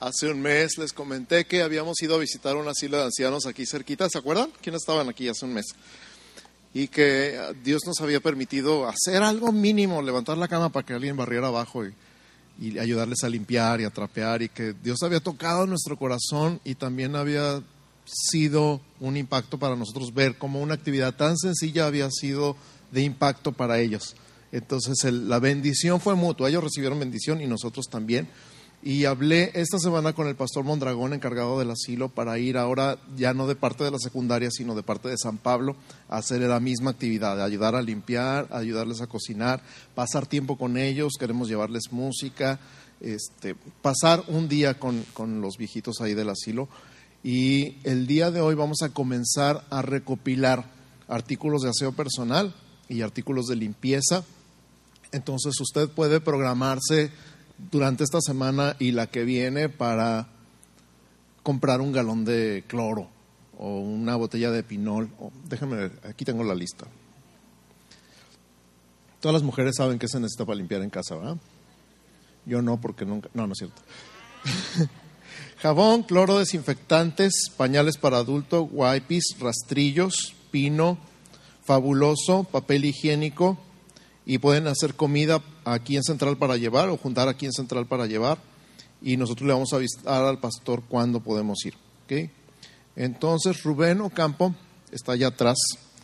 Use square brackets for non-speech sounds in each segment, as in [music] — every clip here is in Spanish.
Hace un mes les comenté que habíamos ido a visitar un asilo de ancianos aquí cerquita, ¿se acuerdan? ¿Quiénes estaban aquí hace un mes? Y que Dios nos había permitido hacer algo mínimo, levantar la cama para que alguien barriera abajo y, ayudarles a limpiar y a trapear y que Dios había tocado nuestro corazón y también había sido un impacto para nosotros ver cómo una actividad tan sencilla había sido de impacto para ellos. Entonces la bendición fue mutua, ellos recibieron bendición y nosotros también. Y hablé esta semana con el pastor Mondragón, encargado del asilo, para ir ahora ya no de parte de la secundaria, sino de parte de San Pablo, a hacer la misma actividad, ayudar a limpiar, ayudarles a cocinar, pasar tiempo con ellos, queremos llevarles música, este, pasar un día con, con los viejitos ahí del asilo. Y el día de hoy vamos a comenzar a recopilar artículos de aseo personal y artículos de limpieza. Entonces usted puede programarse durante esta semana y la que viene para comprar un galón de cloro o una botella de pinol. o- déjame ver, aquí tengo la lista. Todas las mujeres saben qué se necesita para limpiar en casa, ¿verdad? Yo no, porque nunca. No, no es cierto. [laughs] Jabón, cloro, desinfectantes, pañales para adulto, wipes, rastrillos, pino, fabuloso, papel higiénico y pueden hacer comida aquí en Central para llevar o juntar aquí en Central para llevar y nosotros le vamos a avisar al pastor cuándo podemos ir. ¿ok? Entonces Rubén Ocampo está allá atrás.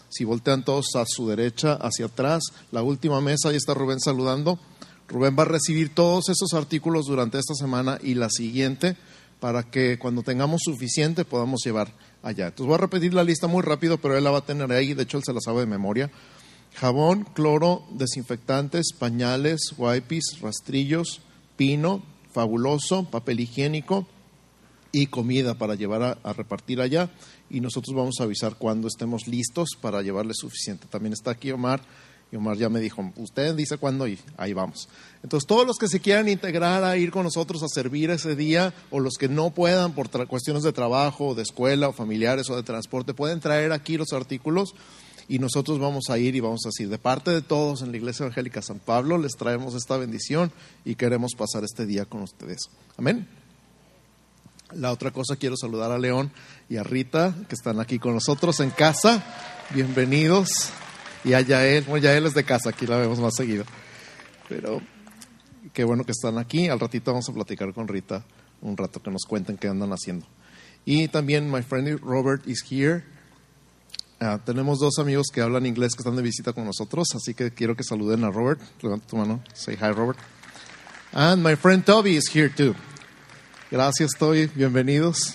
Si voltean todos a su derecha, hacia atrás, la última mesa, ahí está Rubén saludando. Rubén va a recibir todos esos artículos durante esta semana y la siguiente para que cuando tengamos suficiente podamos llevar allá. Entonces voy a repetir la lista muy rápido, pero él la va a tener ahí, de hecho él se la sabe de memoria. Jabón, cloro, desinfectantes, pañales, wipes, rastrillos, pino, fabuloso, papel higiénico y comida para llevar a, repartir allá. Y nosotros vamos a avisar cuando estemos listos para llevarle suficiente. También está aquí Omar. Y Omar ya me dijo, usted dice cuándo y ahí vamos. Entonces, todos los que se quieran integrar a ir con nosotros a servir ese día, o los que no puedan por cuestiones de trabajo, de escuela, o familiares, o de transporte, pueden traer aquí los artículos y nosotros vamos a ir y vamos a decir, de parte de todos en la Iglesia Evangélica San Pablo, les traemos esta bendición y queremos pasar este día con ustedes. Amén. La otra cosa, quiero saludar a León y a Rita, que están aquí con nosotros en casa. Bienvenidos. Y a Yael, bueno, Yael es de casa, aquí la vemos más seguido. Pero qué bueno que están aquí. Al ratito vamos a platicar con Rita un rato que nos cuenten qué andan haciendo. Y también my friend Robert is here. Ah, tenemos dos amigos que hablan inglés que están de visita con nosotros, así que quiero que saluden a Robert. Levanta tu mano. Say hi, Robert. And my friend Toby is here too. Gracias, Toby. Bienvenidos.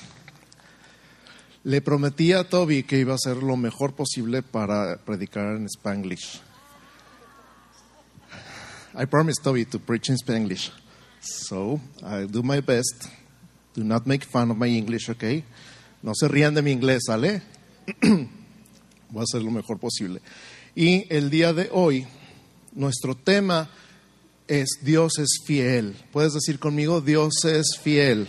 Le prometí a Toby que iba a hacer lo mejor posible para predicar en Spanglish. I promised Toby to preach in Spanglish. So, I'll do my best. Do not make fun of my English, okay? No se rían de mi inglés, ¿sale? [clears throat] Voy a hacer lo mejor posible. Y el día de hoy, nuestro tema es Dios es fiel. ¿Puedes decir conmigo, Dios es fiel?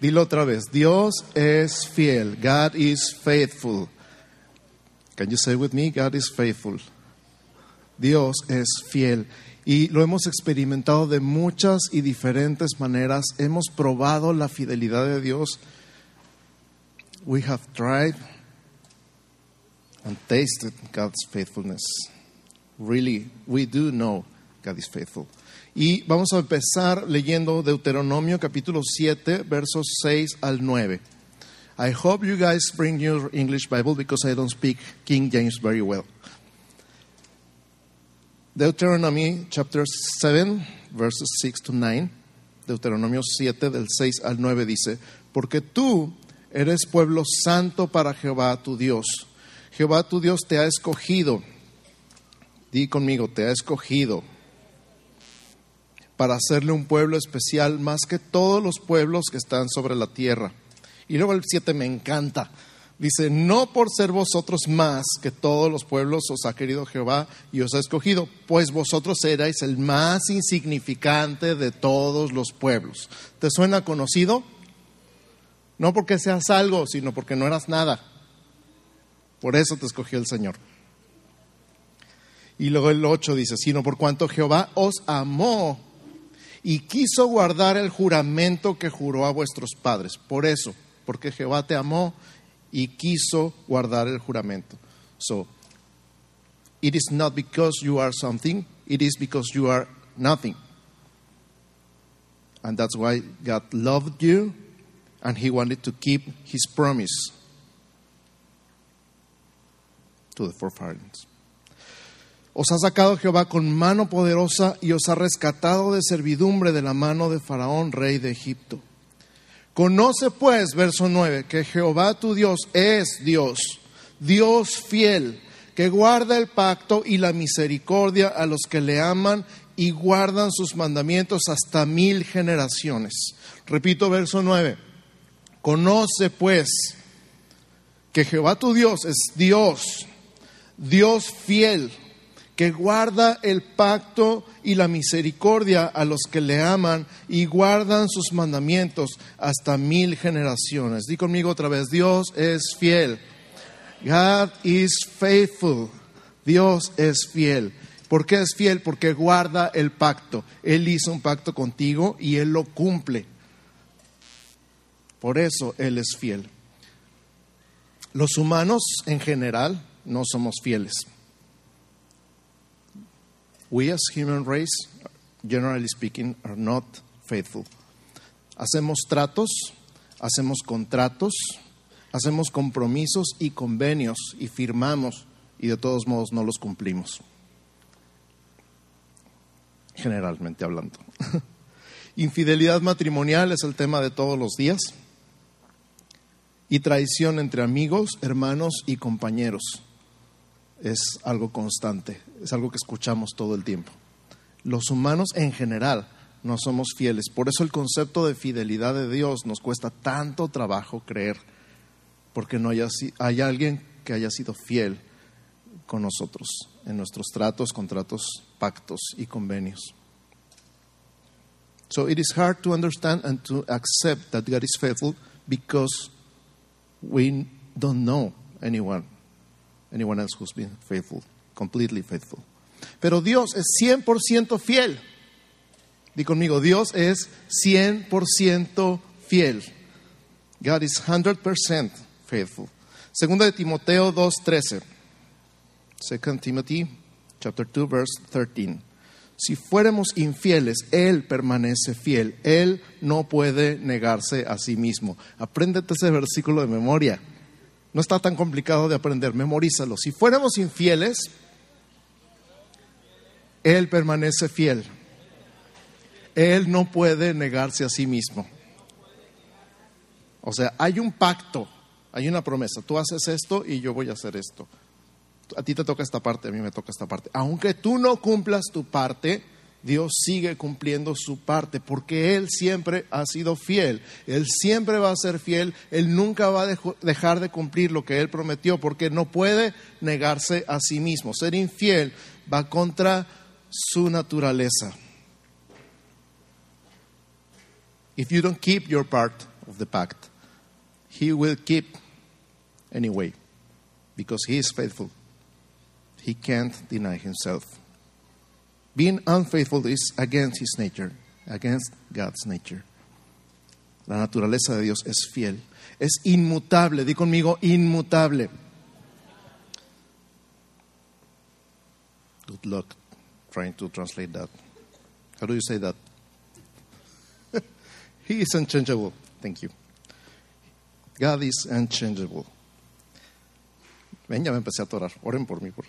Dilo otra vez, Dios es fiel. God is faithful. Can you say with me, God is faithful? Dios es fiel. Y lo hemos experimentado de muchas y diferentes maneras. Hemos probado la fidelidad de Dios. We have tried and tasted God's faithfulness. Really, we do know God is faithful. Y vamos a empezar leyendo Deuteronomio capítulo 7, versos 6 al 9. I hope you guys bring your English Bible because I don't speak King James very well. Deuteronomy chapter 7, verses 6 to 9. Deuteronomio 7, del 6 al 9 dice, porque tú eres pueblo santo para Jehová tu Dios. Jehová tu Dios te ha escogido. Di conmigo, te ha escogido para hacerle un pueblo especial más que todos los pueblos que están sobre la tierra. Y luego el 7 me encanta. Dice, no por ser vosotros más que todos los pueblos os ha querido Jehová y os ha escogido, pues vosotros erais el más insignificante de todos los pueblos. ¿Te suena conocido? No porque seas algo, sino porque no eras nada. Por eso te escogió el Señor. Y luego el 8 dice, sino por cuanto Jehová os amó y quiso guardar el juramento que juró a vuestros padres. Por eso, porque Jehová te amó y quiso guardar el juramento. So, it is not because you are something, it is because you are nothing. And that's why God loved you and He wanted to keep His promise the. Os ha sacado Jehová con mano poderosa y os ha rescatado de servidumbre de la mano de Faraón, rey de Egipto. Conoce pues, verso 9, que Jehová tu Dios es Dios, Dios fiel, que guarda el pacto y la misericordia a los que le aman y guardan sus mandamientos hasta mil generaciones. Repito, verso 9. Conoce pues que Jehová tu Dios es Dios, Dios fiel, que guarda el pacto y la misericordia a los que le aman y guardan sus mandamientos hasta mil generaciones. Di conmigo otra vez, Dios es fiel. God is faithful. Dios es fiel. ¿Por qué es fiel? Porque guarda el pacto. Él hizo un pacto contigo y Él lo cumple. Por eso Él es fiel. Los humanos en general no somos fieles. We as human race, generally speaking, are not faithful. Hacemos tratos, hacemos contratos, hacemos compromisos y convenios y firmamos y de todos modos no los cumplimos. Generalmente hablando. [laughs] Infidelidad matrimonial es el tema de todos los días. Y traición entre amigos, hermanos y compañeros es algo constante, es algo que escuchamos todo el tiempo. Los humanos en general no somos fieles, por eso el concepto de fidelidad de Dios nos cuesta tanto trabajo creer, porque no hay alguien que haya sido fiel con nosotros en nuestros tratos, contratos, pactos y convenios. So it is hard to understand and to accept that God is faithful because we don't know anyone, anyone else who's been faithful, completely faithful. Pero Dios es 100% fiel. Di conmigo, Dios es 100% fiel. God is 100% faithful. Segunda de Timoteo 2:13. Second Timothy chapter 2 verse 13. Si fuéramos infieles, Él permanece fiel. Él no puede negarse a sí mismo. Apréndete ese versículo de memoria. No está tan complicado de aprender, memorízalo. Si fuéramos infieles, Él permanece fiel. Él no puede negarse a sí mismo. O sea, hay un pacto, hay una promesa. Tú haces esto y yo voy a hacer esto a ti te toca esta parte, a mí me toca esta parte. Aunque tú no cumplas tu parte, Dios sigue cumpliendo su parte porque Él siempre ha sido fiel. Él siempre va a ser fiel. Él nunca va a dejar de cumplir lo que Él prometió porque no puede negarse a sí mismo. Ser infiel va contra su naturaleza. If you don't keep your part of the pact, He will keep anyway because He is faithful. He can't deny himself. Being unfaithful is against his nature, against God's nature. La naturaleza de Dios es fiel, es inmutable. Di conmigo, inmutable. Good luck trying to translate that. How do you say that? [laughs] he is unchangeable. Thank you. God is unchangeable. Ven, ya me empecé a atorar. Oren por mí. Por...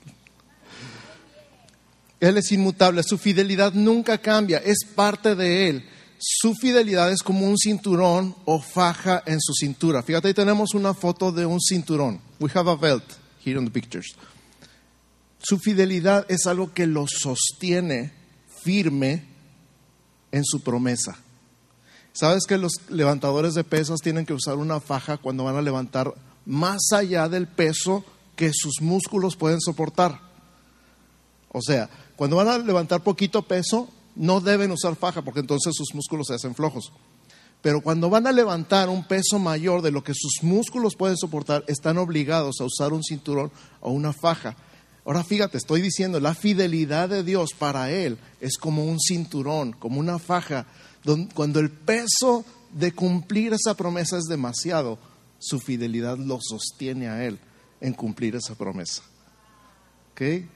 Él es inmutable, su fidelidad nunca cambia, es parte de Él. Su fidelidad es como un cinturón o faja en su cintura. Fíjate, ahí tenemos una foto de un cinturón. We have a belt here in the pictures. Su fidelidad es algo que lo sostiene firme en su promesa. ¿Sabes que los levantadores de pesas tienen que usar una faja cuando van a levantar más allá del peso que sus músculos pueden soportar? O sea, cuando van a levantar poquito peso, no deben usar faja porque entonces sus músculos se hacen flojos. Pero cuando van a levantar un peso mayor de lo que sus músculos pueden soportar, están obligados a usar un cinturón o una faja. Ahora fíjate, estoy diciendo, la fidelidad de Dios para Él es como un cinturón, como una faja, cuando el peso de cumplir esa promesa es demasiado, su fidelidad lo sostiene a Él en cumplir esa promesa. Okay?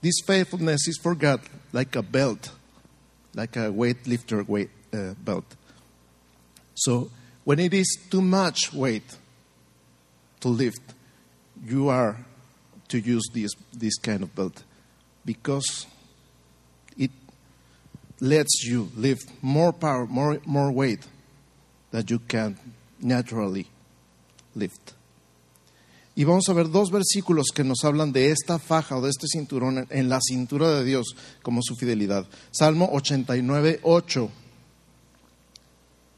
This faithfulness is for God like a belt, like a weightlifter weight, uh, belt. So when it is too much weight to lift, you are to use this, this kind of belt because it lets you lift more power, more, more weight that you can naturally lift. Y vamos a ver dos versículos que nos hablan de esta faja o de este cinturón en la cintura de Dios como su fidelidad. Salmo 89, 8.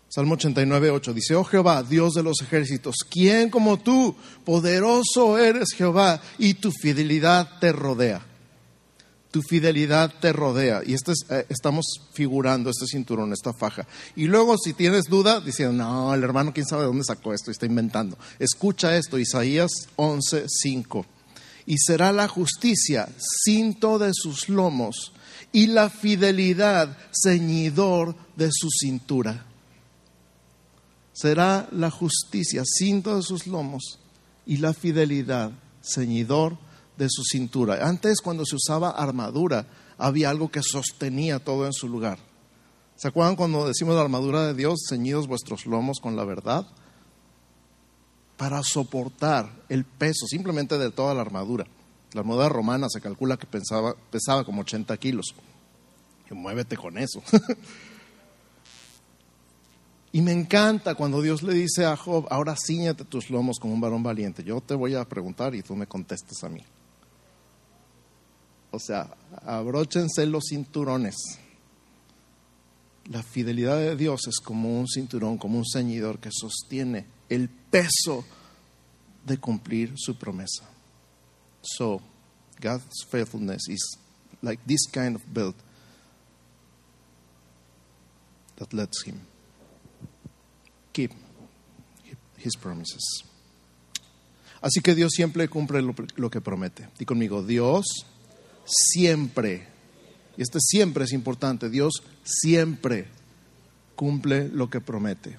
Salmo 89, 8 dice, oh Jehová, Dios de los ejércitos, ¿quién como tú? Poderoso eres Jehová y tu fidelidad te rodea tu fidelidad te rodea. Y eh, estamos figurando este cinturón, esta faja. Y luego, si tienes duda, diciendo, no, el hermano, quién sabe de dónde sacó esto, está inventando. Escucha esto, Isaías 11, 5. Y será la justicia cinto de sus lomos y la fidelidad ceñidor de su cintura. Será la justicia cinto de sus lomos y la fidelidad ceñidor de su cintura. Antes, cuando se usaba armadura, había algo que sostenía todo en su lugar. ¿Se acuerdan cuando decimos la armadura de Dios, ceñidos vuestros lomos con la verdad? Para soportar el peso simplemente de toda la armadura. La armadura romana se calcula que pesaba como 80 kilos. Y muévete con eso. [laughs] y me encanta cuando Dios le dice a Job, ahora ciñate tus lomos como un varón valiente. Yo te voy a preguntar y tú me contestes a mí. O sea, abróchense los cinturones. La fidelidad de Dios es como un cinturón, como un ceñidor que sostiene el peso de cumplir su promesa. So, God's faithfulness is like this kind of belt that lets him keep his promises. Así que Dios siempre cumple lo, que promete. Di conmigo, Dios siempre, y este siempre es importante, Dios siempre cumple lo que promete.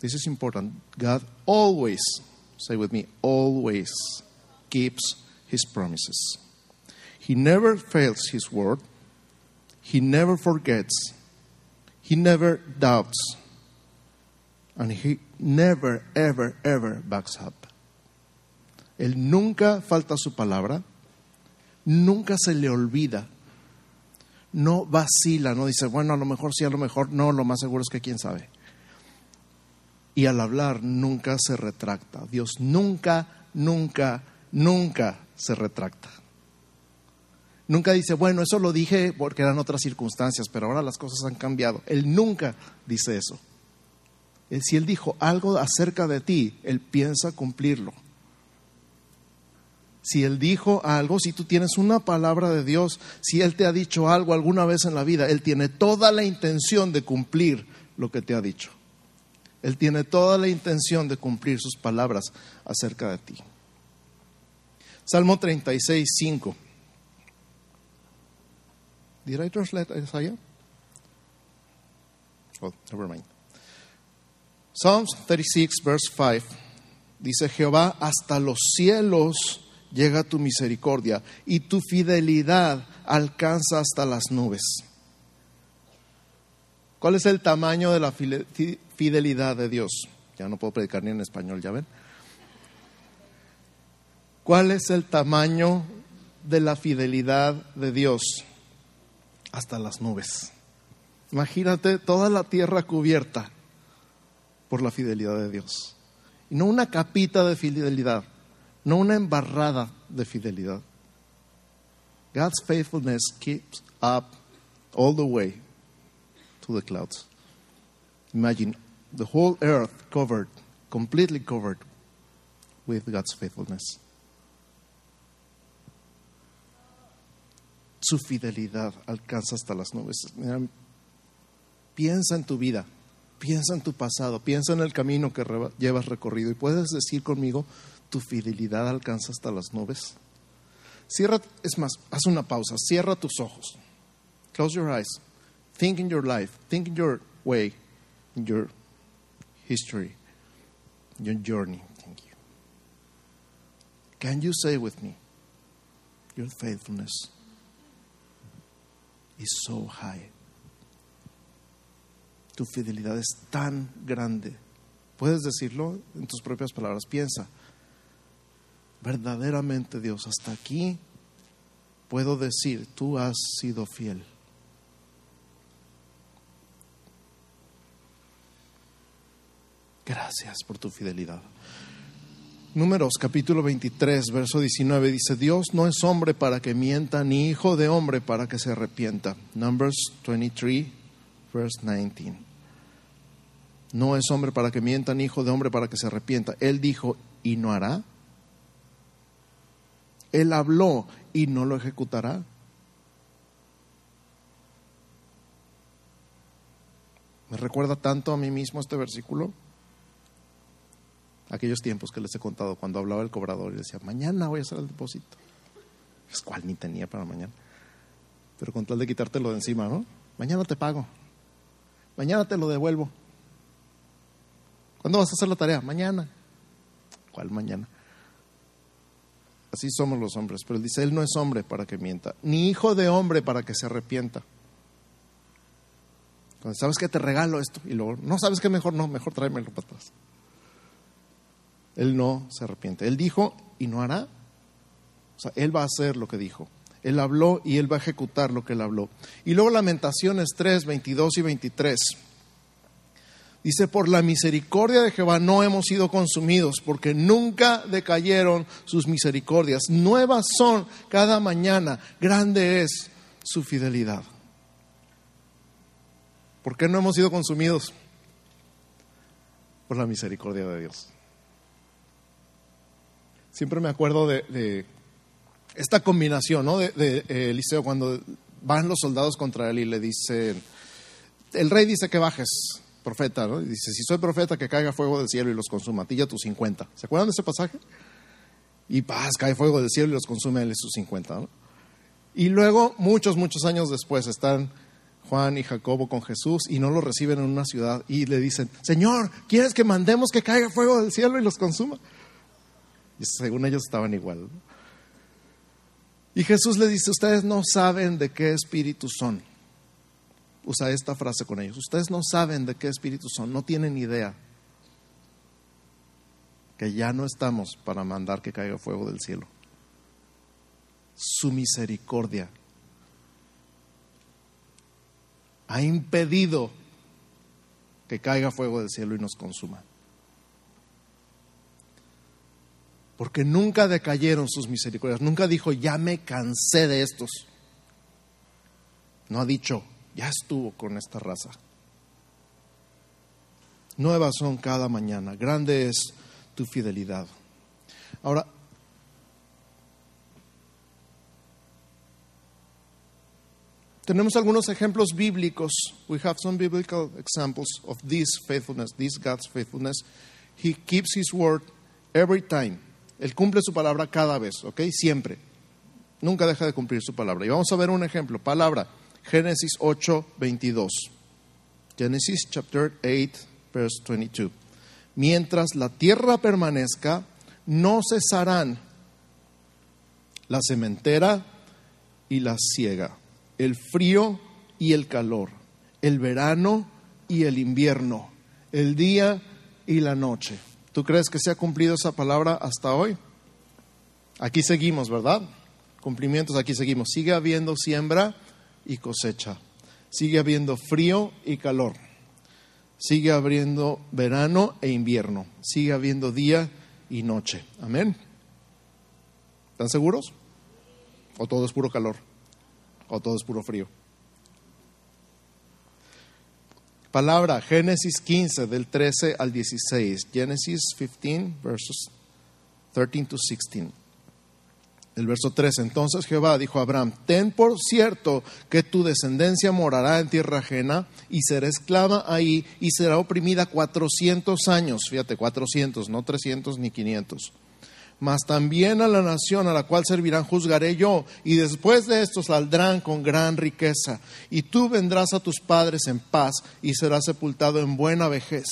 This is important. God always, say with me, always keeps his promises. He never fails his word. He never forgets. He never doubts. And he never, ever, ever backs up. Él nunca falta su palabra nunca se le olvida, no vacila, no dice, bueno, a lo mejor sí, a lo mejor no, lo más seguro es que quién sabe. Y al hablar nunca se retracta. Dios nunca, nunca, nunca se retracta. Nunca dice, bueno, eso lo dije porque eran otras circunstancias, pero ahora las cosas han cambiado. Él nunca dice eso. Si Él dijo algo acerca de ti, Él piensa cumplirlo si Él dijo algo, si tú tienes una palabra de Dios, si Él te ha dicho algo alguna vez en la vida, Él tiene toda la intención de cumplir lo que te ha dicho. Él tiene toda la intención de cumplir sus palabras acerca de ti. Salmo 36, 5. Did I translate Isaiah? Oh, never mind. Psalms 36, verse 5. Dice Jehová, hasta los cielos llega tu misericordia y tu fidelidad alcanza hasta las nubes. ¿Cuál es el tamaño de la fidelidad de Dios? Ya no puedo predicar ni en español, ¿ya ven? ¿Cuál es el tamaño de la fidelidad de Dios? Hasta las nubes. Imagínate toda la tierra cubierta por la fidelidad de Dios. Y no una capita de fidelidad, no una embarrada de fidelidad. God's faithfulness keeps up all the way to the clouds. Imagine the whole earth covered, completely covered with God's faithfulness. Su fidelidad alcanza hasta las nubes. piensa en tu vida, piensa en tu pasado, piensa en el camino que llevas recorrido y puedes decir conmigo, tu fidelidad alcanza hasta las nubes. Cierra, es más, haz una pausa, cierra tus ojos. Close your eyes. Think in your life, think in your way, in your history, your journey. Thank you. Can you say with me, your faithfulness is so high? Tu fidelidad es tan grande. Puedes decirlo en tus propias palabras. Piensa, verdaderamente Dios, hasta aquí puedo decir, tú has sido fiel. Gracias por tu fidelidad. Números capítulo 23, verso 19 dice, Dios no es hombre para que mienta, ni hijo de hombre para que se arrepienta. Numbers 23, verse 19. No es hombre para que mienta, ni hijo de hombre para que se arrepienta. Él dijo, ¿y no hará? Él habló y no lo ejecutará. Me recuerda tanto a mí mismo este versículo. Aquellos tiempos que les he contado cuando hablaba el cobrador y decía, mañana voy a hacer el depósito. Es cual ni tenía para mañana. Pero con tal de quitártelo de encima, ¿no? Mañana te pago. Mañana te lo devuelvo. ¿Cuándo vas a hacer la tarea? Mañana. ¿Cuál mañana? Así somos los hombres. Pero él dice, él no es hombre para que mienta, ni hijo de hombre para que se arrepienta. Cuando sabes que te regalo esto y luego, no sabes que mejor no, mejor tráemelo para atrás. Él no se arrepiente. Él dijo y no hará. O sea, él va a hacer lo que dijo. Él habló y él va a ejecutar lo que él habló. Y luego Lamentaciones 3, 22 y 23. Dice, por la misericordia de Jehová no hemos sido consumidos, porque nunca decayeron sus misericordias. Nuevas son cada mañana, grande es su fidelidad. ¿Por qué no hemos sido consumidos? Por la misericordia de Dios. Siempre me acuerdo de, esta combinación, ¿no? De, eh, Eliseo, cuando van los soldados contra él y le dicen, el rey dice que bajes, profeta, ¿no? Y dice, si soy profeta, que caiga fuego del cielo y los consuma, a ti ya tus 50. ¿Se acuerdan de ese pasaje? Y paz, cae fuego del cielo y los consume él y sus 50, ¿no? Y luego, muchos, muchos años después, están Juan y Jacobo con Jesús y no lo reciben en una ciudad y le dicen, Señor, ¿quieres que mandemos que caiga fuego del cielo y los consuma? Y según ellos estaban igual. Y Jesús le dice, ustedes no saben de qué espíritu son. Usa esta frase con ellos. Ustedes no saben de qué espíritu son, no tienen idea. Que ya no estamos para mandar que caiga fuego del cielo. Su misericordia ha impedido que caiga fuego del cielo y nos consuma. porque nunca decayeron sus misericordias. Nunca dijo, ya me cansé de estos. No ha dicho, ya estuvo con esta raza. Nuevas son cada mañana. Grande es tu fidelidad. Ahora, tenemos algunos ejemplos bíblicos. We have some biblical examples of this faithfulness, this God's faithfulness. He keeps his word every time. Él cumple su palabra cada vez, ¿ok? Siempre. Nunca deja de cumplir su palabra. Y vamos a ver un ejemplo. Palabra, Génesis 8, 22. Génesis chapter 8, verse 22. Mientras la tierra permanezca, no cesarán la cementera y la siega, el frío y el calor, el verano y el invierno, el día y la noche ¿Tú crees que se ha cumplido esa palabra hasta hoy? Aquí seguimos, ¿verdad? Cumplimientos, aquí seguimos. Sigue habiendo siembra y cosecha. Sigue habiendo frío y calor. Sigue habiendo verano e invierno. Sigue habiendo día y noche. Amén. ¿Están seguros? ¿O todo es puro calor? ¿O todo es puro frío? palabra, Génesis 15, del 13 al 16. Génesis 15, versos 13 to 16. El verso 13. Entonces Jehová dijo a Abraham: Ten por cierto que tu descendencia morará en tierra ajena y será esclava ahí y será oprimida 400 años. Fíjate, 400, no 300 ni 500. mas también a la nación a la cual servirán juzgaré yo, y después de esto saldrán con gran riqueza, y tú vendrás a tus padres en paz, y serás sepultado en buena vejez.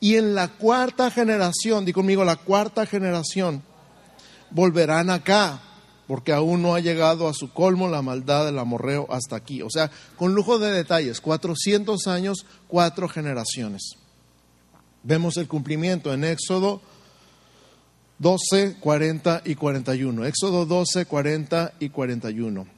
Y en la cuarta generación, di conmigo, la cuarta generación, volverán acá, porque aún no ha llegado a su colmo la maldad del amorreo hasta aquí. O sea, con lujo de detalles, 400 años, cuatro generaciones. Vemos el cumplimiento en Éxodo 12, 40 y 41. Éxodo 12, 40 y 41.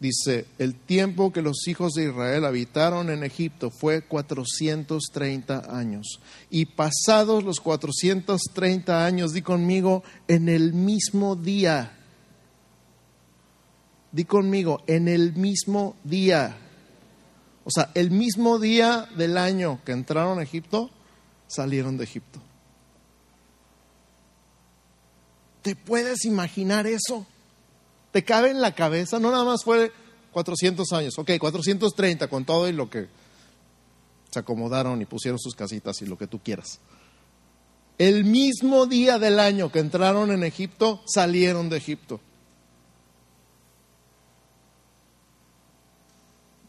Dice, el tiempo que los hijos de Israel habitaron en Egipto fue 430 años. Y pasados los 430 años, di conmigo, en el mismo día. Di conmigo, en el mismo día. O sea, el mismo día del año que entraron a Egipto, salieron de Egipto. ¿Te puedes imaginar eso? ¿Te cabe en la cabeza? No nada más fue 400 años, ok, 430 con todo y lo que se acomodaron y pusieron sus casitas y lo que tú quieras. El mismo día del año que entraron en Egipto, salieron de Egipto.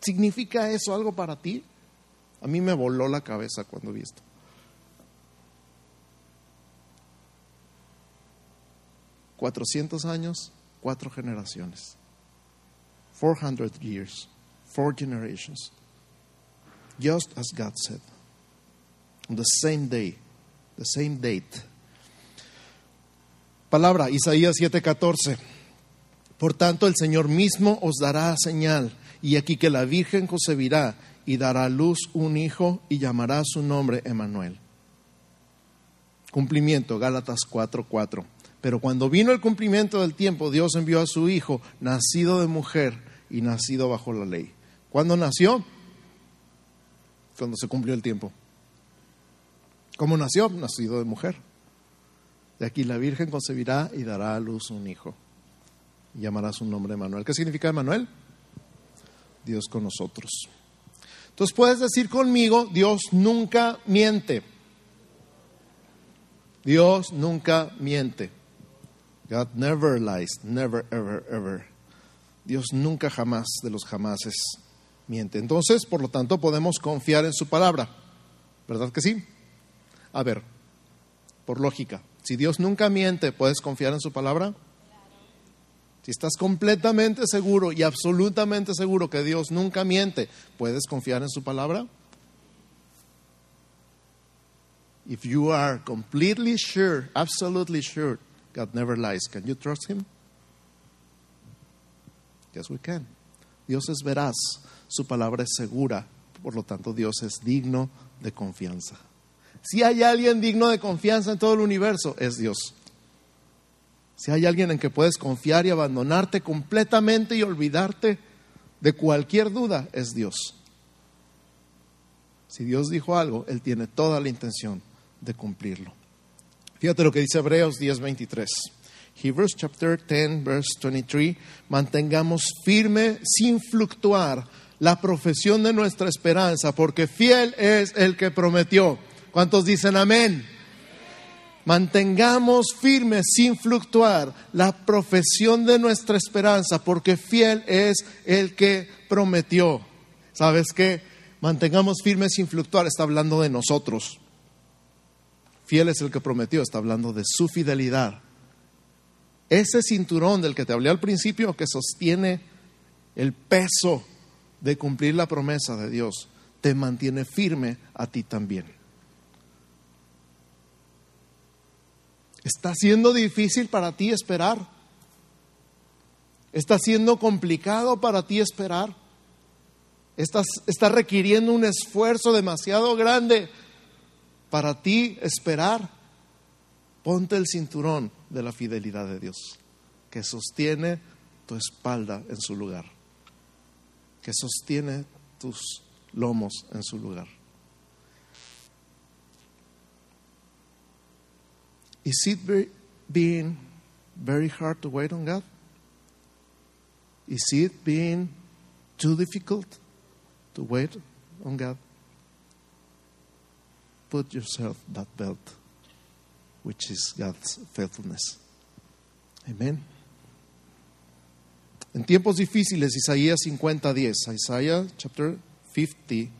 ¿Significa eso algo para ti? A mí me voló la cabeza cuando vi esto. 400 años, cuatro generaciones. 400 years, four generations. Just as God said. On the same day, the same date. Palabra, Isaías 7:14. Por tanto, el Señor mismo os dará señal, y aquí que la Virgen concebirá y dará a luz un hijo y llamará su nombre Emanuel. Cumplimiento, Gálatas 4:4. Pero cuando vino el cumplimiento del tiempo, Dios envió a su Hijo, nacido de mujer y nacido bajo la ley. ¿Cuándo nació? Cuando se cumplió el tiempo. ¿Cómo nació? Nacido de mujer. De aquí la Virgen concebirá y dará a luz un hijo. Y llamará su nombre Emanuel. ¿Qué significa Emanuel? Dios con nosotros. Entonces puedes decir conmigo, Dios nunca miente. Dios nunca miente. God never lies, never, ever, ever. Dios nunca jamás de los jamases miente. Entonces, por lo tanto, podemos confiar en su palabra. ¿Verdad que sí? A ver, por lógica, si Dios nunca miente, ¿puedes confiar en su palabra? Si estás completamente seguro y absolutamente seguro que Dios nunca miente, ¿puedes confiar en su palabra? If you are completely sure, absolutely sure God never lies. Can you trust him? Yes, we can. Dios es veraz, su palabra es segura, por lo tanto Dios es digno de confianza. Si hay alguien digno de confianza en todo el universo, es Dios. Si hay alguien en que puedes confiar y abandonarte completamente y olvidarte de cualquier duda, es Dios. Si Dios dijo algo, Él tiene toda la intención de cumplirlo. Fíjate lo que dice Hebreos 10:23. Hebrews chapter 10 verse 23, mantengamos firme sin fluctuar la profesión de nuestra esperanza, porque fiel es el que prometió. ¿Cuántos dicen amén? Mantengamos firme sin fluctuar la profesión de nuestra esperanza, porque fiel es el que prometió. ¿Sabes qué? Mantengamos firme sin fluctuar, está hablando de nosotros. Fiel es el que prometió, está hablando de su fidelidad. Ese cinturón del que te hablé al principio que sostiene el peso de cumplir la promesa de Dios, te mantiene firme a ti también. Está siendo difícil para ti esperar. Está siendo complicado para ti esperar. Estás, está requiriendo un esfuerzo demasiado grande para ti esperar, ponte el cinturón de la fidelidad de Dios, que sostiene tu espalda en su lugar, que sostiene tus lomos en su lugar. Is it being very hard to wait on God? Is it being too difficult to wait on God? Put yourself that belt. which is God's faithfulness. Amén. En tiempos difíciles, Isaías 50:10, Isaías chapter 50,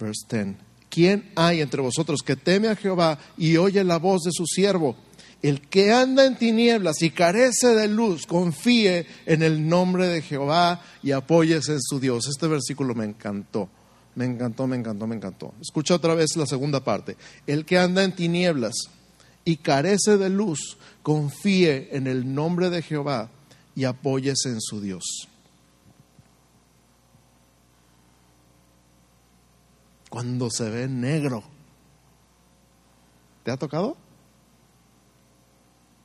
verse 10. ¿Quién hay entre vosotros que teme a Jehová y oye la voz de su siervo? El que anda en tinieblas y carece de luz, confíe en el nombre de Jehová y apóyese en su Dios. Este versículo me encantó, me encantó, me encantó, me encantó. Escucha otra vez la segunda parte. El que anda en tinieblas y carece de luz, confíe en el nombre de Jehová y apóyese en su Dios. Cuando se ve negro, ¿te ha tocado?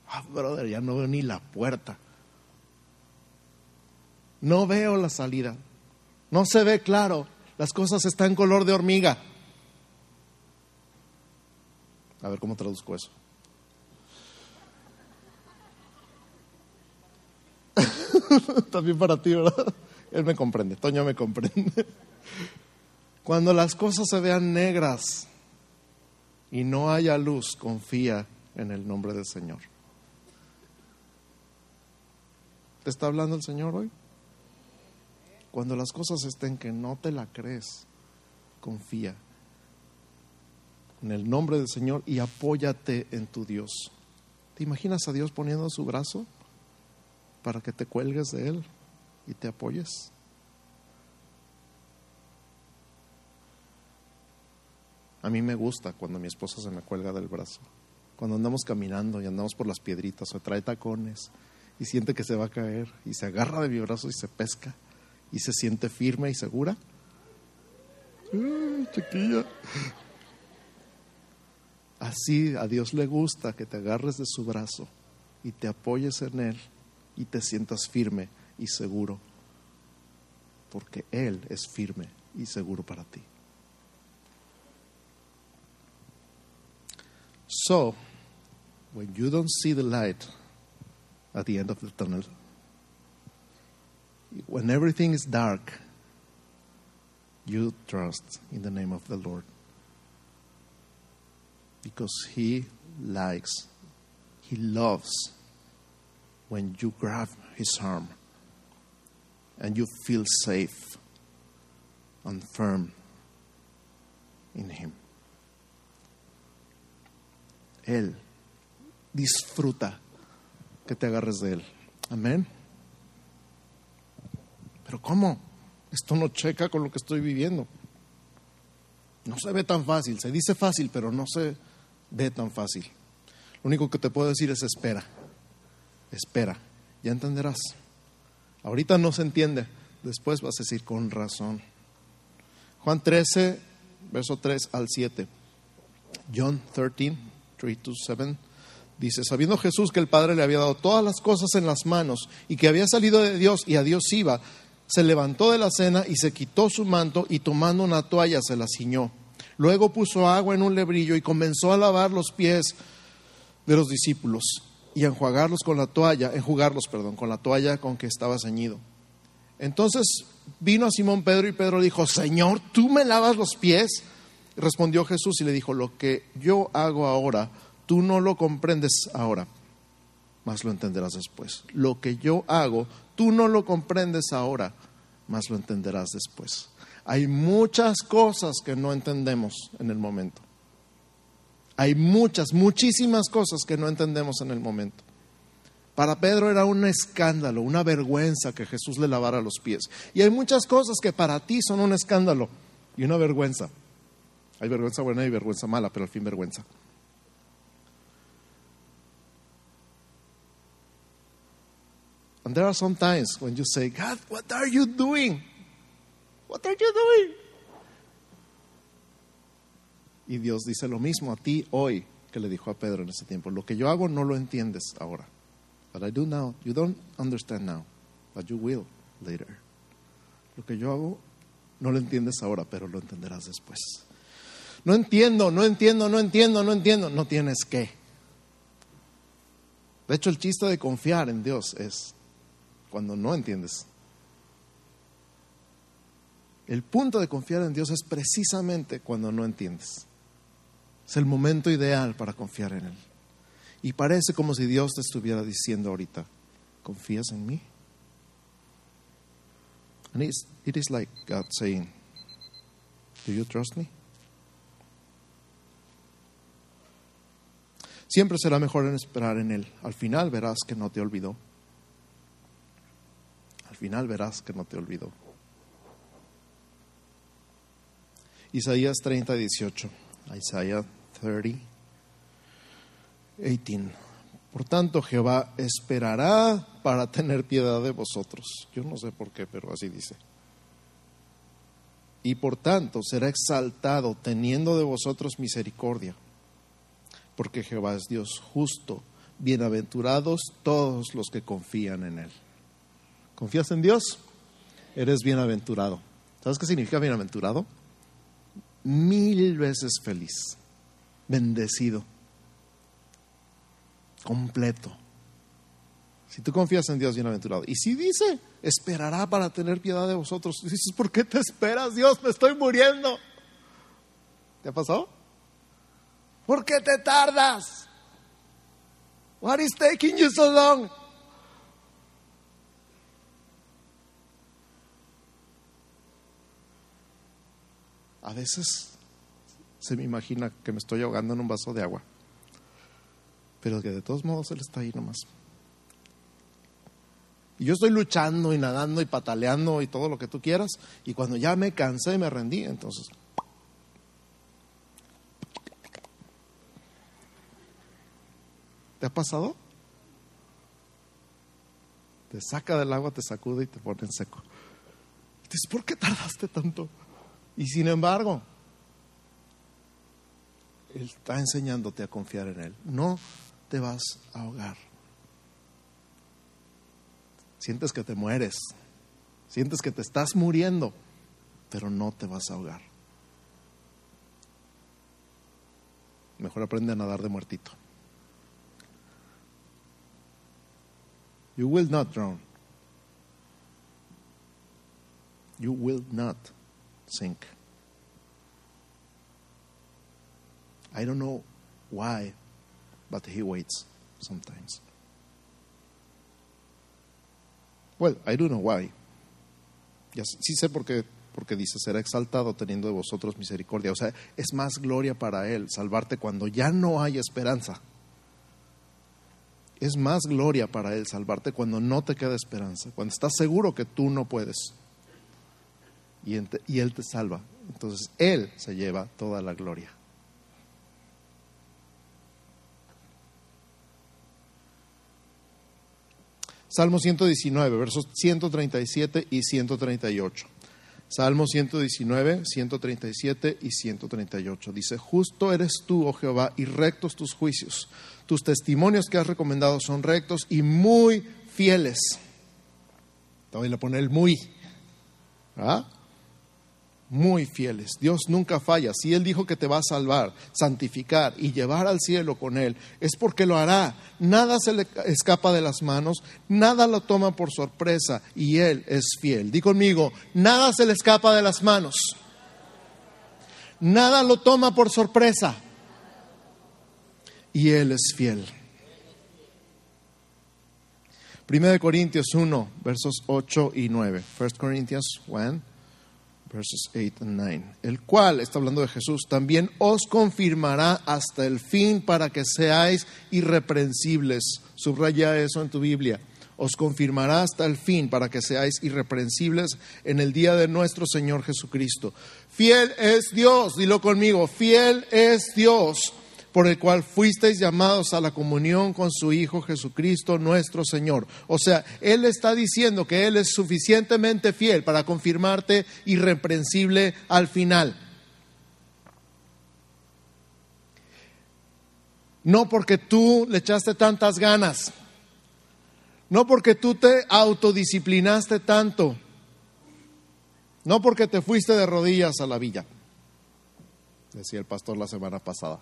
Ah, brother, ya no veo ni la puerta. No veo la salida. No se ve claro. Las cosas están color de hormiga. A ver cómo traduzco eso. [laughs] También para ti, ¿verdad? Él me comprende, Toño me comprende. Cuando las cosas se vean negras y no haya luz, confía en el nombre del Señor. ¿Te está hablando el Señor hoy? Cuando las cosas estén que no te la crees, confía en el nombre del Señor y apóyate en tu Dios. ¿Te imaginas a Dios poniendo su brazo para que te cuelgues de Él y te apoyes? A mí me gusta cuando mi esposa se me cuelga del brazo. Cuando andamos caminando y andamos por las piedritas o trae tacones y siente que se va a caer y se agarra de mi brazo y se pesca y se siente firme y segura. Chiquilla. Así a Dios le gusta que te agarres de su brazo y te apoyes en Él y te sientas firme y seguro, porque Él es firme y seguro para ti. So, when you don't see the light at the end of the tunnel, when everything is dark, you trust in the name of the Lord. Because He likes, He loves when you grab His arm and you feel safe and firm in Him. Él disfruta que te agarres de Él. Amén. Pero ¿cómo? Esto no checa con lo que estoy viviendo. No se ve tan fácil. Se dice fácil, pero no se ve tan fácil. Lo único que te puedo decir es espera. Espera. Ya entenderás. Ahorita no se entiende. Después vas a decir con razón. Juan 13, verso 3 al 7. John 13, 3 to 7. Dice, sabiendo Jesús que el Padre le había dado todas las cosas en las manos y que había salido de Dios y a Dios iba, se levantó de la cena y se quitó su manto y tomando una toalla se la ciñó. Luego puso agua en un lebrillo y comenzó a lavar los pies de los discípulos y a enjuagarlos con la toalla, enjugarlos, perdón, con la toalla con que estaba ceñido. Entonces vino a Simón Pedro y Pedro dijo, Señor, ¿tú me lavas los pies? Respondió Jesús y le dijo, lo que yo hago ahora, tú no lo comprendes ahora, mas lo entenderás después. Lo que yo hago, tú no lo comprendes ahora, mas lo entenderás después. Hay muchas cosas que no entendemos en el momento. Hay muchas, muchísimas cosas que no entendemos en el momento. Para Pedro era un escándalo, una vergüenza que Jesús le lavara los pies. Y hay muchas cosas que para ti son un escándalo y una vergüenza. Hay vergüenza buena y vergüenza mala, pero al fin vergüenza. And there are some times when you say, God, what are you doing? What are you doing? Y Dios dice lo mismo a ti hoy que le dijo a Pedro en ese tiempo. Lo que yo hago no lo entiendes ahora. But I do now. You don't understand now, but you will later. Lo que yo hago no lo entiendes ahora, pero lo entenderás después. No entiendo, no entiendo, no entiendo, no entiendo. No tienes que. De hecho, el chiste de confiar en Dios es cuando no entiendes. El punto de confiar en Dios es precisamente cuando no entiendes. Es el momento ideal para confiar en Él. Y parece como si Dios te estuviera diciendo ahorita, ¿confías en mí? And it's, it is like God saying, Do you trust me? Siempre será mejor esperar en Él. Al final verás que no te olvidó. Al final verás que no te olvidó. Isaías 30, 18. Isaías 30, 18. Por tanto, Jehová esperará para tener piedad de vosotros. Yo no sé por qué, pero así dice. Y por tanto será exaltado teniendo de vosotros misericordia porque Jehová es Dios justo. Bienaventurados todos los que confían en Él. ¿Confías en Dios? Eres bienaventurado. ¿Sabes qué significa bienaventurado? Mil veces feliz, bendecido, completo. Si tú confías en Dios, bienaventurado. Y si dice, esperará para tener piedad de vosotros, dices, ¿por qué te esperas, Dios? Me estoy muriendo. ¿Te ha pasado? ¿Por qué te tardas? What is taking you so long? A veces se me imagina que me estoy ahogando en un vaso de agua, pero que de todos modos Él está ahí nomás. Y yo estoy luchando y nadando y pataleando y todo lo que tú quieras, y cuando ya me cansé y me rendí, entonces ¿Te ha pasado? Te saca del agua, te sacude y te pone en seco. Dices, ¿por qué tardaste tanto? Y sin embargo, Él está enseñándote a confiar en Él. No te vas a ahogar. Sientes que te mueres. Sientes que te estás muriendo, pero no te vas a ahogar. Mejor aprende a nadar de muertito. You will not drown. You will not sink. I don't know why, but he waits sometimes. Well, I do know why. Ya sí sé por qué, porque dice, será exaltado teniendo de vosotros misericordia. O sea, es más gloria para Él salvarte cuando ya no hay esperanza es más gloria para Él salvarte cuando no te queda esperanza, cuando estás seguro que tú no puedes. Y, Él te salva. Entonces Él se lleva toda la gloria. Salmo 119, versos 137 y 138. Salmo 119, 137 y 138. Dice, justo eres tú, oh Jehová, y rectos tus juicios. Tus testimonios que has recomendado son rectos y muy fieles. Te voy a poner el muy. ¿Ah? Muy fieles. Dios nunca falla. Si Él dijo que te va a salvar, santificar y llevar al cielo con Él, es porque lo hará. Nada se le escapa de las manos, nada lo toma por sorpresa y Él es fiel. Di conmigo, nada se le escapa de las manos. Nada lo toma por sorpresa y Él es fiel. Primera de Corintios 1, versos 8 y 9. First Corinthians 1 verses 8 and 9, el cual, está hablando de Jesús, también os confirmará hasta el fin para que seáis irreprensibles. Subraya eso en tu Biblia. Os confirmará hasta el fin para que seáis irreprensibles en el día de nuestro Señor Jesucristo. Fiel es Dios, dilo conmigo, fiel es Dios por el cual fuisteis llamados a la comunión con su Hijo Jesucristo nuestro Señor. O sea, Él está diciendo que Él es suficientemente fiel para confirmarte irreprensible al final. No porque tú le echaste tantas ganas, no porque tú te autodisciplinaste tanto, no porque te fuiste de rodillas a la villa, decía el pastor la semana pasada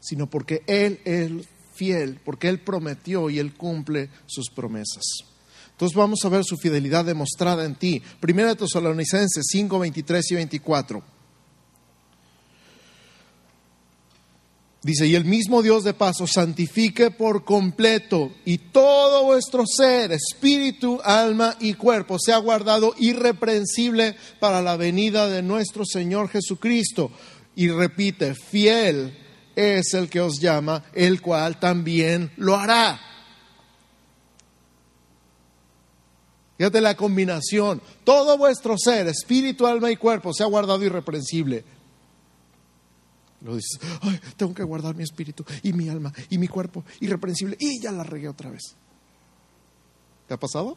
sino porque Él es fiel, porque Él prometió y Él cumple sus promesas. Entonces vamos a ver su fidelidad demostrada en ti. Primera de Tesalonicenses 5, 23 y 24. Dice, y el mismo Dios de paz os santifique por completo y todo vuestro ser, espíritu, alma y cuerpo sea guardado irreprensible para la venida de nuestro Señor Jesucristo. Y repite, fiel es el que os llama, el cual también lo hará. Fíjate la combinación. Todo vuestro ser, espíritu, alma y cuerpo, sea guardado irreprensible lo dices, Ay, tengo que guardar mi espíritu y mi alma y mi cuerpo irreprensible y ya la regué otra vez. ¿Te ha pasado?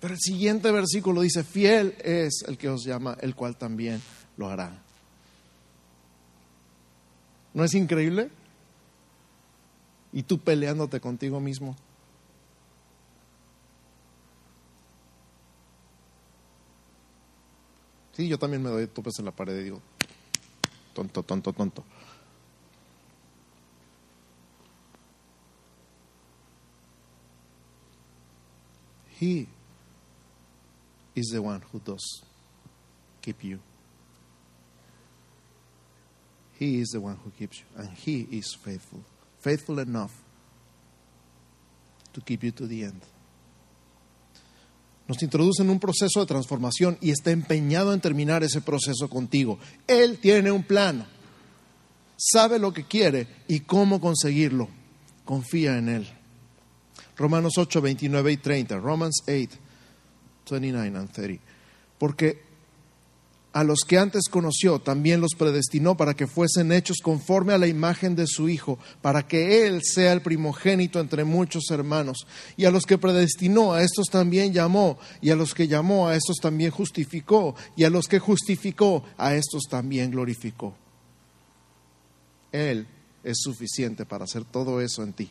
Pero el siguiente versículo dice, fiel es el que os llama, el cual también lo hará. ¿No es increíble? Y tú peleándote contigo mismo. Sí, yo también me doy topes en la pared y digo, tonto, tonto, tonto. He is the one who does keep you. He is the one who keeps you, and He is faithful, faithful enough to keep you to the end. Nos introduce en un proceso de transformación y está empeñado en terminar ese proceso contigo. Él tiene un plan, sabe lo que quiere y cómo conseguirlo. Confía en Él. Romanos 8, 29 y 30. Romans 8, 29 and 30. Porque a los que antes conoció también los predestinó para que fuesen hechos conforme a la imagen de su Hijo, para que Él sea el primogénito entre muchos hermanos. Y a los que predestinó, a estos también llamó, y a los que llamó, a estos también justificó, y a los que justificó, a estos también glorificó. Él es suficiente para hacer todo eso en ti.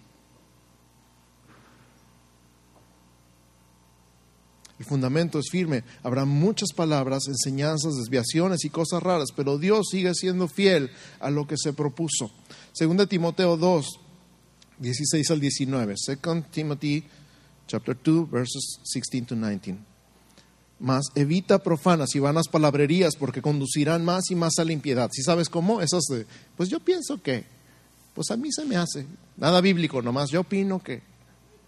El fundamento es firme. Habrá muchas palabras, enseñanzas, desviaciones y cosas raras, pero Dios sigue siendo fiel a lo que se propuso. Segunda Timoteo 2, 16 al 19. Second Timothy chapter 2 verses 16 to 19. Más evita profanas y vanas palabrerías porque conducirán más y más a la impiedad. ¿Si sabes cómo? Esas pues yo pienso que, pues a mí se me hace. Nada bíblico, nomás yo opino que.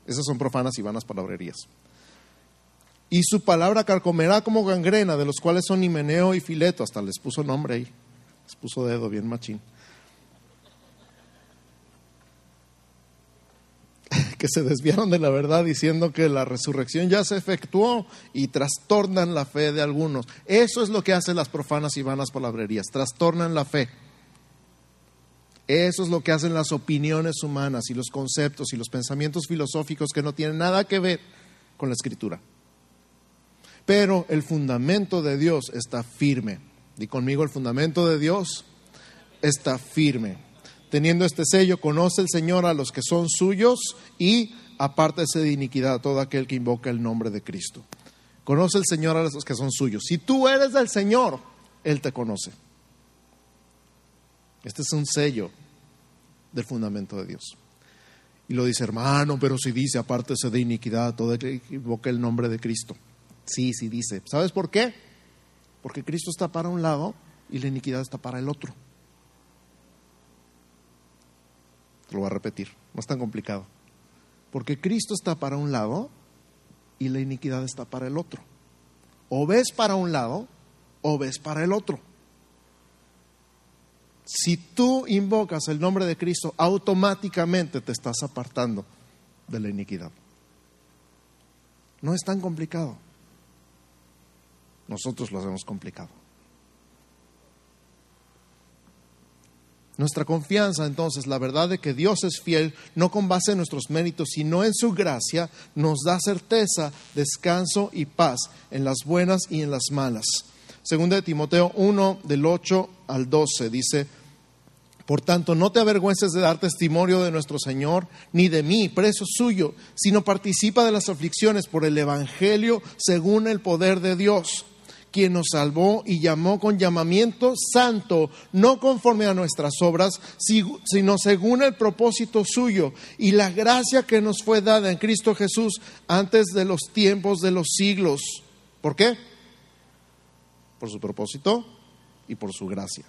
Esas son profanas y vanas palabrerías y su palabra carcomerá como gangrena, de los cuales son Himeneo y Fileto, hasta les puso nombre ahí, les puso dedo bien machín. [laughs] que se desviaron de la verdad diciendo que la resurrección ya se efectuó y trastornan la fe de algunos. Eso es lo que hacen las profanas y vanas palabrerías, trastornan la fe. Eso es lo que hacen las opiniones humanas y los conceptos y los pensamientos filosóficos que no tienen nada que ver con la escritura pero el fundamento de Dios está firme. Y conmigo el fundamento de Dios está firme. Teniendo este sello, conoce el Señor a los que son suyos y apártese de iniquidad a todo aquel que invoca el nombre de Cristo. Conoce el Señor a los que son suyos. Si tú eres del Señor, Él te conoce. Este es un sello del fundamento de Dios. Y lo dice, hermano, pero si dice, apártese de iniquidad todo aquel que invoca el nombre de Cristo. Sí, sí dice. ¿Sabes por qué? Porque Cristo está para un lado y la iniquidad está para el otro. Te lo voy a repetir, no es tan complicado. Porque Cristo está para un lado y la iniquidad está para el otro. O ves para un lado o ves para el otro. Si tú invocas el nombre de Cristo, automáticamente te estás apartando de la iniquidad. No es tan complicado. Nosotros lo hacemos complicado. Nuestra confianza, entonces, la verdad de que Dios es fiel, no con base en nuestros méritos, sino en su gracia, nos da certeza, descanso y paz en las buenas y en las malas. Segunda de Timoteo 1, del 8 al 12, dice, por tanto, no te avergüences de dar testimonio de nuestro Señor, ni de mí, preso suyo, sino participa de las aflicciones por el Evangelio según el poder de Dios quien nos salvó y llamó con llamamiento santo, no conforme a nuestras obras, sino según el propósito suyo y la gracia que nos fue dada en Cristo Jesús antes de los tiempos de los siglos. ¿Por qué? Por su propósito y por su gracia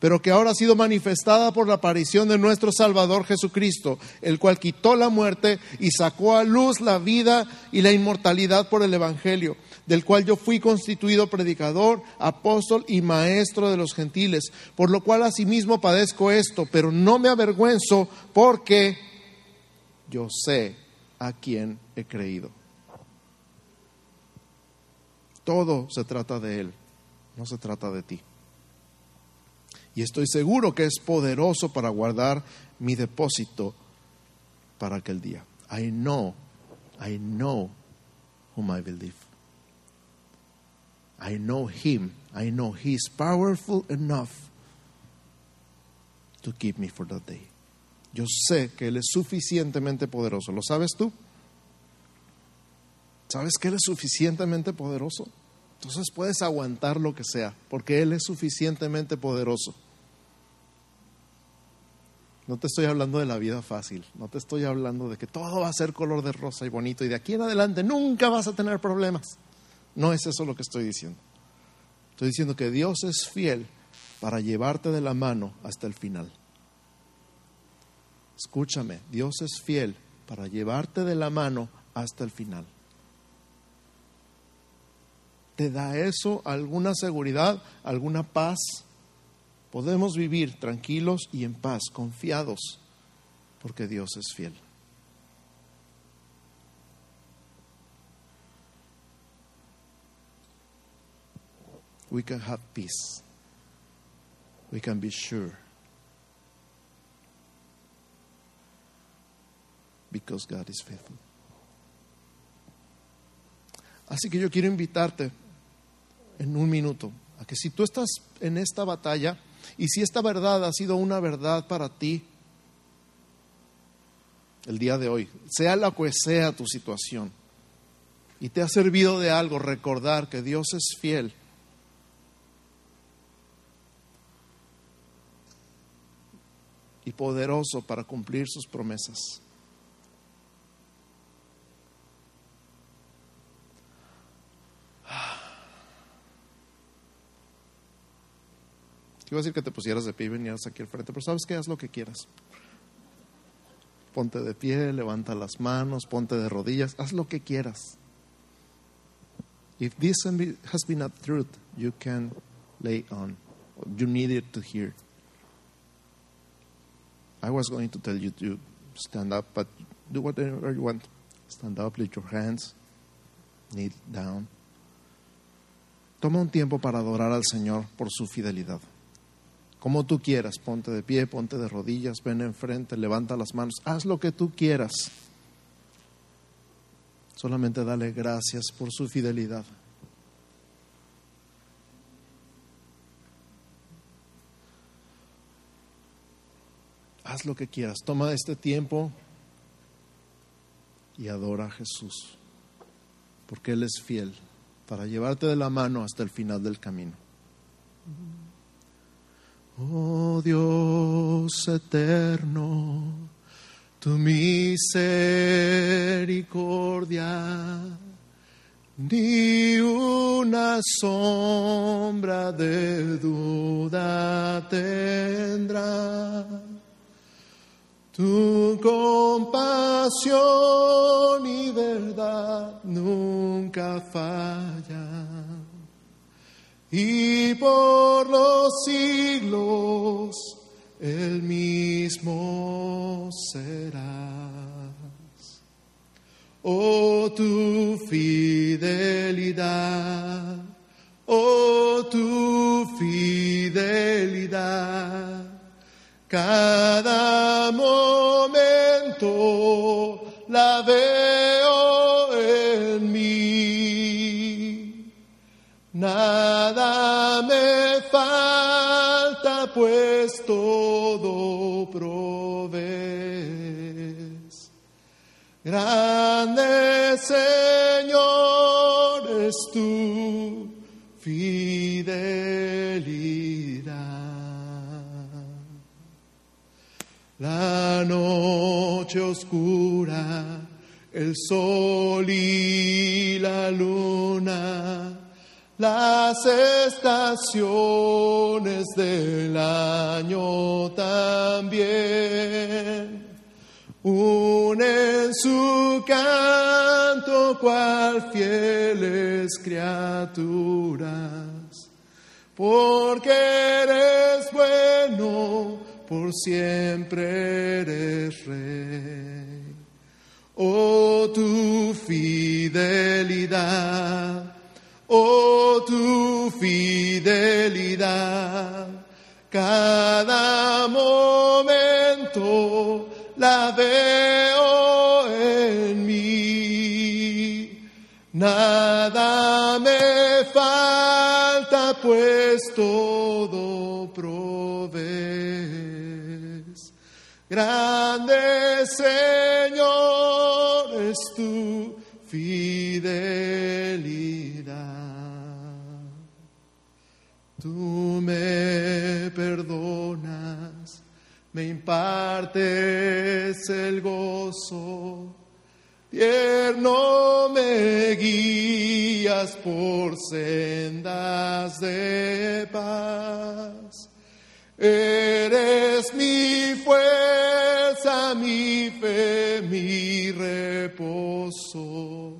pero que ahora ha sido manifestada por la aparición de nuestro Salvador Jesucristo, el cual quitó la muerte y sacó a luz la vida y la inmortalidad por el Evangelio, del cual yo fui constituido predicador, apóstol y maestro de los gentiles, por lo cual asimismo padezco esto, pero no me avergüenzo porque yo sé a quién he creído. Todo se trata de Él, no se trata de ti y estoy seguro que es poderoso para guardar mi depósito para aquel día. I know, I know whom I believe. I know him. I know he is powerful enough to keep me for that day. Yo sé que Él es suficientemente poderoso. ¿Lo sabes tú? ¿Sabes que Él es suficientemente poderoso? Entonces puedes aguantar lo que sea, porque Él es suficientemente poderoso. No te estoy hablando de la vida fácil, no te estoy hablando de que todo va a ser color de rosa y bonito y de aquí en adelante nunca vas a tener problemas. No es eso lo que estoy diciendo. Estoy diciendo que Dios es fiel para llevarte de la mano hasta el final. Escúchame, Dios es fiel para llevarte de la mano hasta el final. ¿Te da eso alguna seguridad, alguna paz? podemos vivir tranquilos y en paz, confiados, porque Dios es fiel. We can have peace. We can be sure. Because God is faithful. Así que yo quiero invitarte en un minuto a que si tú estás en esta batalla, y si esta verdad ha sido una verdad para ti el día de hoy, sea la que sea tu situación, y te ha servido de algo recordar que Dios es fiel, y poderoso para cumplir sus promesas. Te iba a decir que te pusieras de pie y vinieras aquí al frente, pero sabes que haz lo que quieras. Ponte de pie, levanta las manos, ponte de rodillas, haz lo que quieras. If this has been a truth, you can lay on. You need it to hear. I was going to tell you to stand up, but do whatever you want. Stand up, lift your hands, kneel down. Toma un tiempo para adorar al Señor por su fidelidad. Como tú quieras, ponte de pie, ponte de rodillas, ven enfrente, levanta las manos, haz lo que tú quieras. Solamente dale gracias por su fidelidad. Lo que quieras, toma este tiempo y adora a Jesús, porque Él es fiel para llevarte de la mano hasta el final del camino. Oh Dios eterno, tu misericordia ni una sombra de duda tendrá. Tu compasión y verdad nunca fallan y por los siglos el mismo serás. Oh tu fidelidad, oh tu fidelidad, cada momento la veo en mí. Nada me falta, pues todo provees. Grande Señor es tu La noche oscura, el sol y la luna las estaciones del año también. Unen su canto cual fieles criaturas, porque eres bueno, por siempre eres rey. Oh, tu fidelidad oh tu fidelidad. Cada momento la veo en mí. Nada me falta, pues todo Grande Señor es tu fidelidad. Tú me perdonas, me impartes el gozo, tierno me guías por sendas de paz. Eres mi fuerza, mi fe, mi reposo.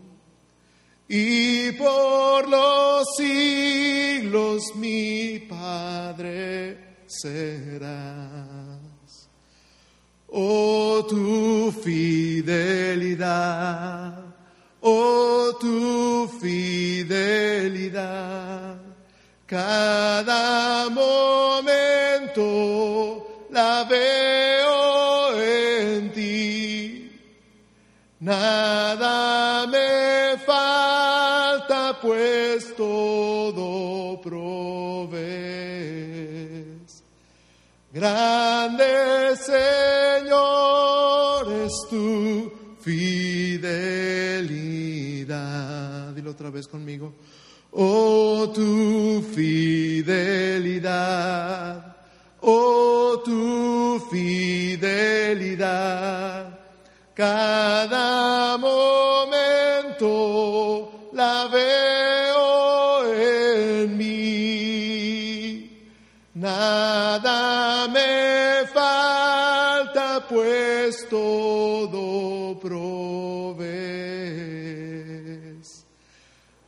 Y por los siglos mi Padre serás. Oh tu fidelidad, oh tu fidelidad, cada momento la veo en ti. Nada me pues todo provees. Grande Señor es tu fidelidad. Dilo otra vez conmigo. Oh, tu fidelidad. Oh, tu fidelidad. Cada momento la veo en mí. Nada me falta, pues todo provees.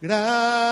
Grande